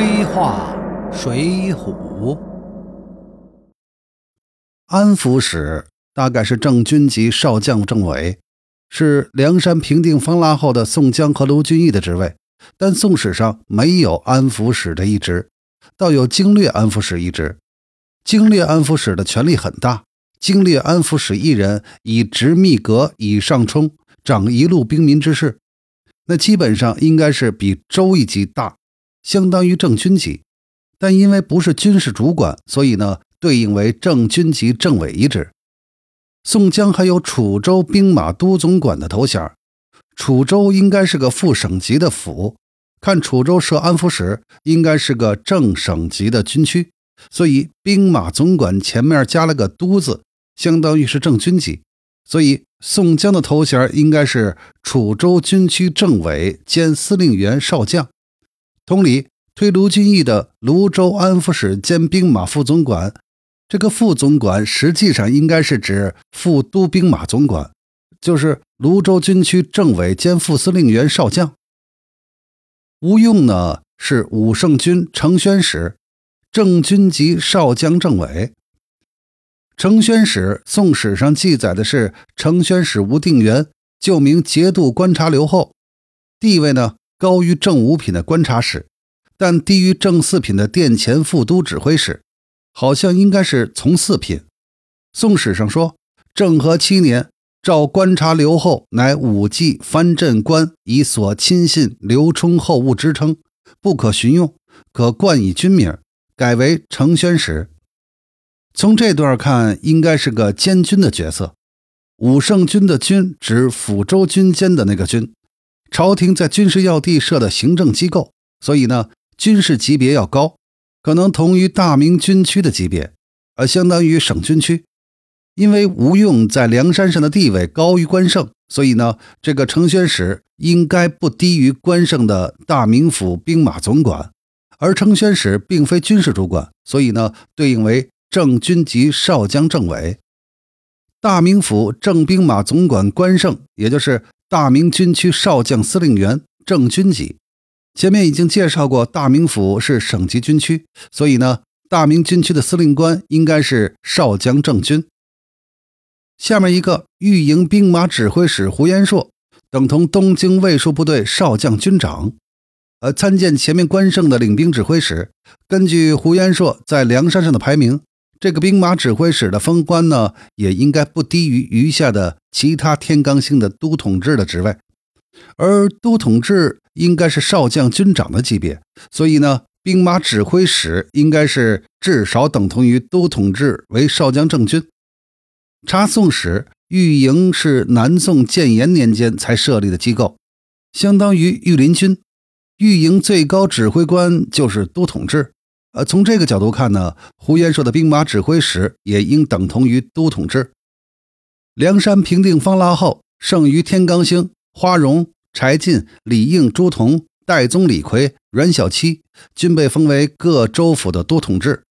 黑话水浒，安抚使大概是正军级少将政委，是梁山平定方腊后的宋江和卢俊义的职位。但宋史上没有安抚使的一职，倒有经略安抚使一职。经略安抚使的权力很大，经略安抚使一人以执密阁以上冲，掌一路兵民之事，那基本上应该是比州一级大。相当于正军级，但因为不是军事主管，所以呢，对应为正军级政委一职。宋江还有楚州兵马都总管的头衔，楚州应该是个副省级的府，看楚州设安抚使，应该是个正省级的军区，所以兵马总管前面加了个都字，相当于是正军级，所以宋江的头衔应该是楚州军区政委兼司令员少将。同理，推卢俊义的泸州安抚使兼兵马副总管，这个副总管实际上应该是指副都兵马总管，就是泸州军区政委兼副司令员少将。吴用呢是武圣军承宣使，正军级少将政委。承宣使，宋史上记载的是承宣使吴定元，旧名节度观察留后，地位呢？高于正五品的观察使，但低于正四品的殿前副都指挥使，好像应该是从四品。宋史上说，政和七年，召观察留后，乃武纪藩镇官，以所亲信刘冲后务之称，不可寻用，可冠以军名，改为承宣使。从这段看，应该是个监军的角色。武圣军的军指抚州军监的那个军。朝廷在军事要地设的行政机构，所以呢，军事级别要高，可能同于大明军区的级别，而相当于省军区。因为吴用在梁山上的地位高于关胜，所以呢，这个承宣使应该不低于关胜的大名府兵马总管。而承宣使并非军事主管，所以呢，对应为正军级少将政委。大名府正兵马总管关胜，也就是。大明军区少将司令员正军级，前面已经介绍过，大名府是省级军区，所以呢，大明军区的司令官应该是少将正军。下面一个御营兵马指挥使胡延硕，等同东京卫戍部队少将军长。呃，参见前面关胜的领兵指挥使，根据胡延硕在梁山上的排名。这个兵马指挥使的封官呢，也应该不低于余下的其他天罡星的都统制的职位，而都统制应该是少将军长的级别，所以呢，兵马指挥使应该是至少等同于都统制为少将正军。查宋史，御营是南宋建炎年间才设立的机构，相当于御林军，御营最高指挥官就是都统制。呃，从这个角度看呢，胡延灼的兵马指挥使也应等同于都统制。梁山平定方腊后，剩余天罡星花荣、柴进、李应、朱仝、戴宗、李逵、阮小七均被封为各州府的都统制。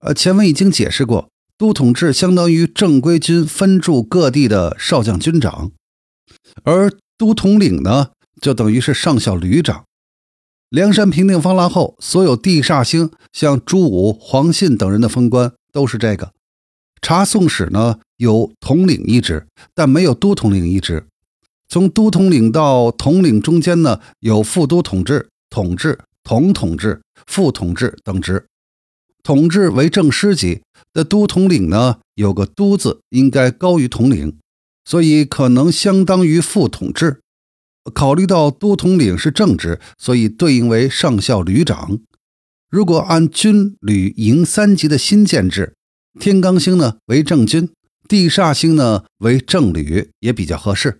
呃，前文已经解释过，都统制相当于正规军分驻各地的少将军长，而都统领呢，就等于是上校旅长。梁山平定方腊后，所有地煞星，像朱武、黄信等人的封官都是这个。查宋史呢，有统领一职，但没有都统领一职。从都统领到统领中间呢，有副都统制、统制、统统制、副统制等职。统制为正师级的都统领呢，有个都字，应该高于统领，所以可能相当于副统制。考虑到都统领是正职，所以对应为上校旅长。如果按军旅营三级的新建制，天罡星呢为正军，地煞星呢为正旅，也比较合适。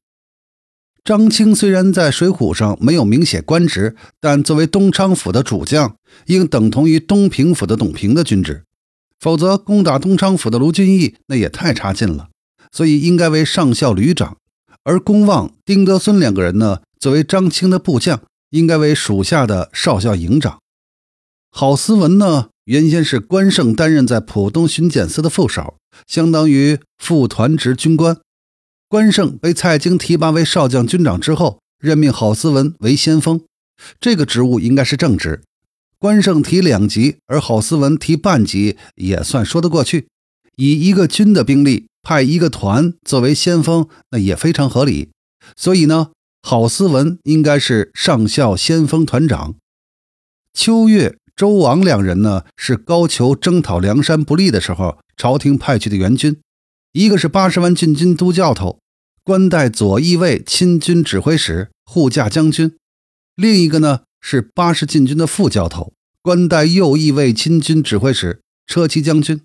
张青虽然在水浒上没有明写官职，但作为东昌府的主将，应等同于东平府的董平的军职。否则攻打东昌府的卢俊义那也太差劲了，所以应该为上校旅长。而公望、丁德孙两个人呢，作为张青的部将，应该为属下的少校营长。郝思文呢，原先是关胜担任在浦东巡检司的副手，相当于副团职军官。关胜被蔡京提拔为少将军长之后，任命郝思文为先锋，这个职务应该是正职。关胜提两级，而郝思文提半级，也算说得过去。以一个军的兵力派一个团作为先锋，那也非常合理。所以呢，郝思文应该是上校先锋团长。秋月、周王两人呢，是高俅征讨梁山不利的时候，朝廷派去的援军。一个是八十万禁军都教头，官带左翼卫亲军指挥使、护驾将军；另一个呢。是八十禁军的副教头，官带右翼卫亲军指挥使、车骑将军。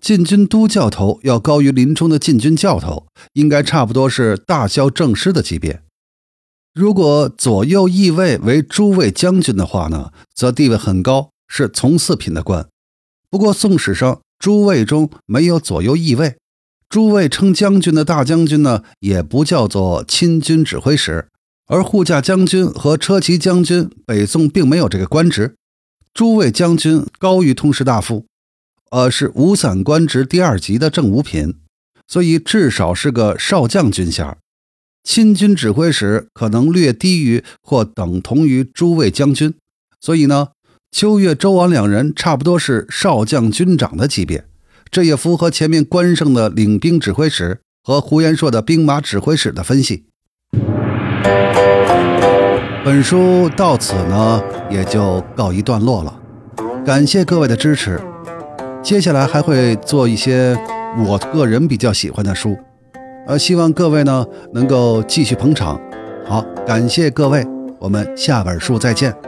禁军都教头要高于林冲的禁军教头，应该差不多是大校正师的级别。如果左右翼卫为诸位将军的话呢，则地位很高，是从四品的官。不过宋史上诸位中没有左右翼卫，诸位称将军的大将军呢，也不叫做亲军指挥使。而护驾将军和车骑将军，北宋并没有这个官职。诸位将军高于通事大夫，呃是五散官职第二级的正五品，所以至少是个少将军衔。亲军指挥使可能略低于或等同于诸位将军，所以呢，秋月、周王两人差不多是少将军长的级别，这也符合前面关胜的领兵指挥使和胡延硕的兵马指挥使的分析。本书到此呢，也就告一段落了。感谢各位的支持，接下来还会做一些我个人比较喜欢的书，呃，希望各位呢能够继续捧场。好，感谢各位，我们下本书再见。